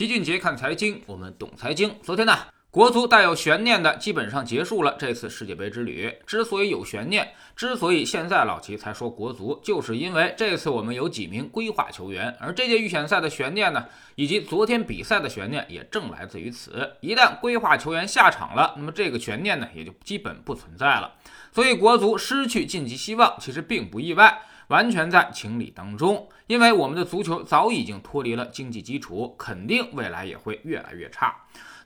齐俊杰看财经，我们懂财经。昨天呢，国足带有悬念的基本上结束了这次世界杯之旅。之所以有悬念，之所以现在老齐才说国足，就是因为这次我们有几名规划球员，而这届预选赛的悬念呢，以及昨天比赛的悬念也正来自于此。一旦规划球员下场了，那么这个悬念呢，也就基本不存在了。所以国足失去晋级希望，其实并不意外。完全在情理当中，因为我们的足球早已经脱离了经济基础，肯定未来也会越来越差。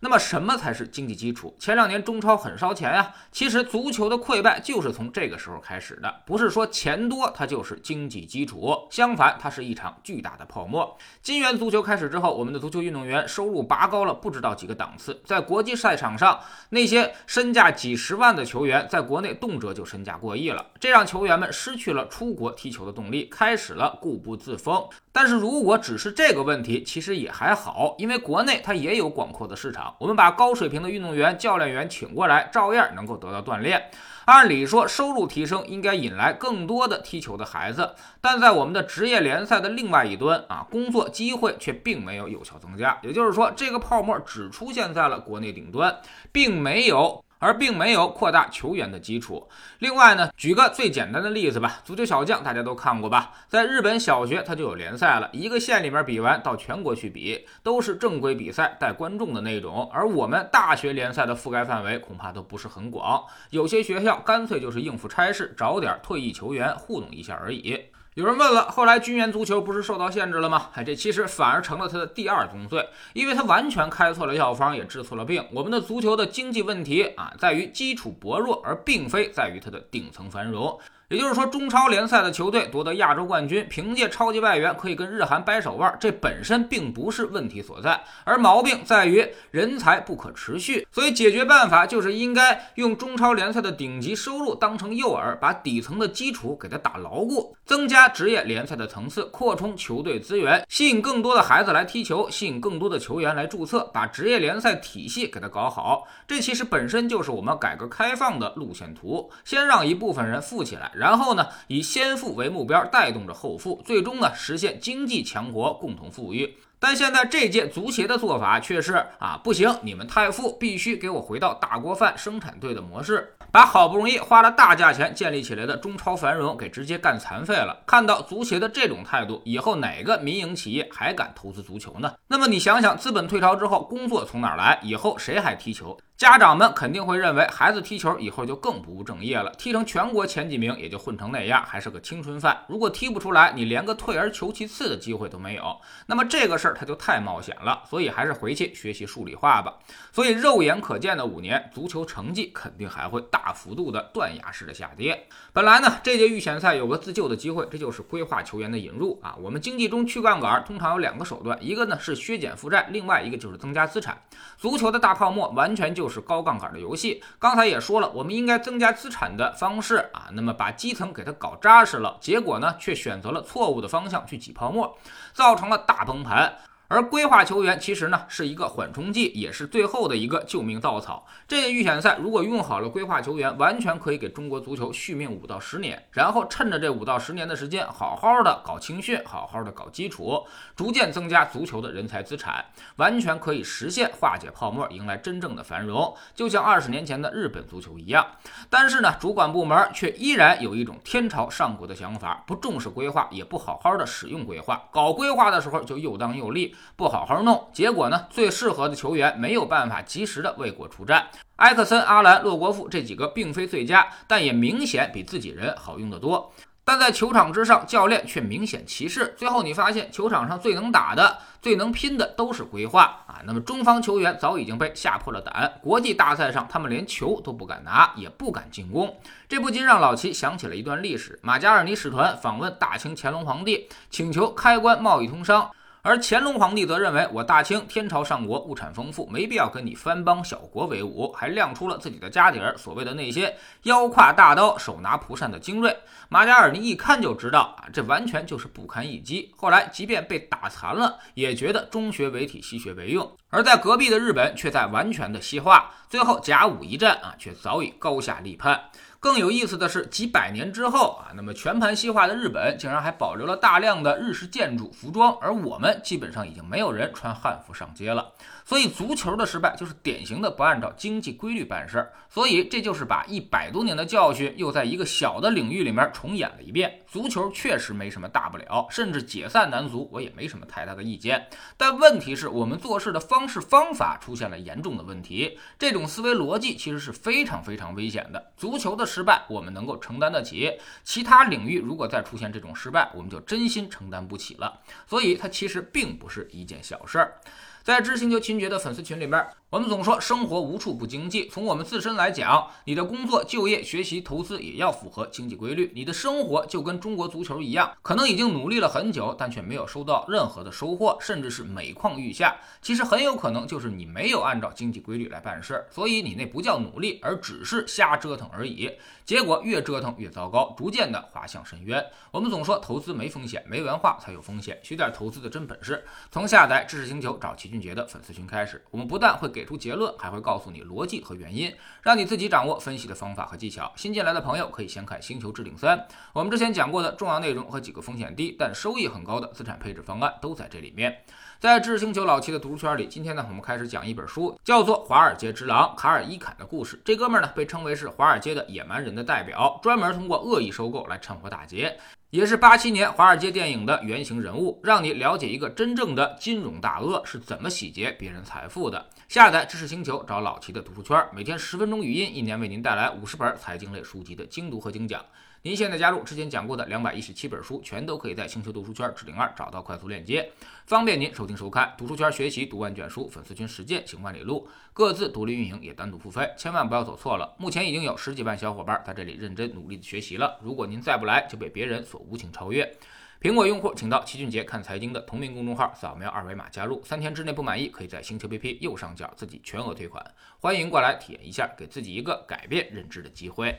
那么什么才是经济基础？前两年中超很烧钱呀。其实足球的溃败就是从这个时候开始的。不是说钱多它就是经济基础，相反，它是一场巨大的泡沫。金元足球开始之后，我们的足球运动员收入拔高了不知道几个档次。在国际赛场上，那些身价几十万的球员，在国内动辄就身价过亿了，这让球员们失去了出国踢球的动力，开始了固步自封。但是如果只是这个问题，其实也还好，因为国内它也有广阔的市场。我们把高水平的运动员、教练员请过来，照样能够得到锻炼。按理说，收入提升应该引来更多的踢球的孩子，但在我们的职业联赛的另外一端啊，工作机会却并没有有效增加。也就是说，这个泡沫只出现在了国内顶端，并没有。而并没有扩大球员的基础。另外呢，举个最简单的例子吧，足球小将大家都看过吧？在日本小学它就有联赛了，一个县里面比完到全国去比，都是正规比赛带观众的那种。而我们大学联赛的覆盖范围恐怕都不是很广，有些学校干脆就是应付差事，找点退役球员糊弄一下而已。有人问了，后来军援足球不是受到限制了吗？哎，这其实反而成了他的第二宗罪，因为他完全开错了药方，也治错了病。我们的足球的经济问题啊，在于基础薄弱，而并非在于它的顶层繁荣。也就是说，中超联赛的球队夺得亚洲冠军，凭借超级外援可以跟日韩掰手腕，这本身并不是问题所在，而毛病在于人才不可持续。所以，解决办法就是应该用中超联赛的顶级收入当成诱饵，把底层的基础给它打牢固，增加职业联赛的层次，扩充球队资源，吸引更多的孩子来踢球，吸引更多的球员来注册，把职业联赛体系给它搞好。这其实本身就是我们改革开放的路线图，先让一部分人富起来。然后呢，以先富为目标，带动着后富，最终呢实现经济强国，共同富裕。但现在这届足协的做法却是啊，不行，你们太富，必须给我回到大锅饭生产队的模式，把好不容易花了大价钱建立起来的中超繁荣给直接干残废了。看到足协的这种态度，以后哪个民营企业还敢投资足球呢？那么你想想，资本退潮之后，工作从哪来？以后谁还踢球？家长们肯定会认为，孩子踢球以后就更不务正业了，踢成全国前几名也就混成那样，还是个青春饭。如果踢不出来，你连个退而求其次的机会都没有。那么这个事儿他就太冒险了，所以还是回去学习数理化吧。所以肉眼可见的五年，足球成绩肯定还会大幅度的断崖式的下跌。本来呢，这届预选赛有个自救的机会，这就是规划球员的引入啊。我们经济中去杠杆通常有两个手段，一个呢是削减负债，另外一个就是增加资产。足球的大泡沫完全就。是高杠杆的游戏。刚才也说了，我们应该增加资产的方式啊，那么把基层给它搞扎实了。结果呢，却选择了错误的方向去挤泡沫，造成了大崩盘。而规划球员其实呢是一个缓冲剂，也是最后的一个救命稻草。这届预选赛如果用好了规划球员，完全可以给中国足球续命五到十年。然后趁着这五到十年的时间，好好的搞青训，好好的搞基础，逐渐增加足球的人才资产，完全可以实现化解泡沫，迎来真正的繁荣。就像二十年前的日本足球一样。但是呢，主管部门却依然有一种天朝上国的想法，不重视规划，也不好好的使用规划，搞规划的时候就又当又立。不好好弄，结果呢？最适合的球员没有办法及时的为国出战。埃克森、阿兰、洛国富这几个并非最佳，但也明显比自己人好用得多。但在球场之上，教练却明显歧视。最后你发现，球场上最能打的、最能拼的都是规划啊。那么中方球员早已经被吓破了胆，国际大赛上他们连球都不敢拿，也不敢进攻。这不禁让老齐想起了一段历史：马加尔尼使团访问大清乾隆皇帝，请求开关贸易通商。而乾隆皇帝则认为，我大清天朝上国，物产丰富，没必要跟你藩邦小国为伍，还亮出了自己的家底儿，所谓的那些腰挎大刀、手拿蒲扇的精锐。马加尔尼一看就知道啊，这完全就是不堪一击。后来即便被打残了，也觉得中学为体，西学为用。而在隔壁的日本却在完全的西化。最后甲午一战啊，却早已高下立判。更有意思的是，几百年之后啊，那么全盘西化的日本竟然还保留了大量的日式建筑、服装，而我们基本上已经没有人穿汉服上街了。所以，足球的失败就是典型的不按照经济规律办事儿。所以，这就是把一百多年的教训又在一个小的领域里面重演了一遍。足球确实没什么大不了，甚至解散男足我也没什么太大的意见。但问题是我们做事的方式方法出现了严重的问题，这种思维逻辑其实是非常非常危险的。足球的。失败我们能够承担得起，其他领域如果再出现这种失败，我们就真心承担不起了。所以它其实并不是一件小事儿。在知星球亲爵的粉丝群里面，我们总说生活无处不经济。从我们自身来讲，你的工作、就业、学习、投资也要符合经济规律。你的生活就跟中国足球一样，可能已经努力了很久，但却没有收到任何的收获，甚至是每况愈下。其实很有可能就是你没有按照经济规律来办事，所以你那不叫努力，而只是瞎折腾而已。结果越折腾越糟糕，逐渐的滑向深渊。我们总说投资没风险，没文化才有风险。学点投资的真本事，从下载知识星球找齐。俊杰的粉丝群开始，我们不但会给给出结论，还会告诉你逻辑和原因，让你自己掌握分析的方法和技巧。新进来的朋友可以先看《星球置顶三》，我们之前讲过的重要内容和几个风险低但收益很高的资产配置方案都在这里面。在知识星球老七的读书圈里，今天呢，我们开始讲一本书，叫做《华尔街之狼卡尔伊坎的故事》。这哥们儿呢，被称为是华尔街的野蛮人的代表，专门通过恶意收购来趁火打劫。也是八七年华尔街电影的原型人物，让你了解一个真正的金融大鳄是怎么洗劫别人财富的。下载知识星球，找老齐的读书圈，每天十分钟语音，一年为您带来五十本财经类书籍的精读和精讲。您现在加入之前讲过的两百一十七本书，全都可以在星球读书圈置顶二找到快速链接，方便您收听收看。读书圈学习读万卷书，粉丝群实践行万里路，各自独立运营也单独付费，千万不要走错了。目前已经有十几万小伙伴在这里认真努力的学习了，如果您再不来，就被别人所无情超越。苹果用户请到齐俊杰看财经的同名公众号，扫描二维码加入，三天之内不满意，可以在星球 APP 右上角自己全额退款。欢迎过来体验一下，给自己一个改变认知的机会。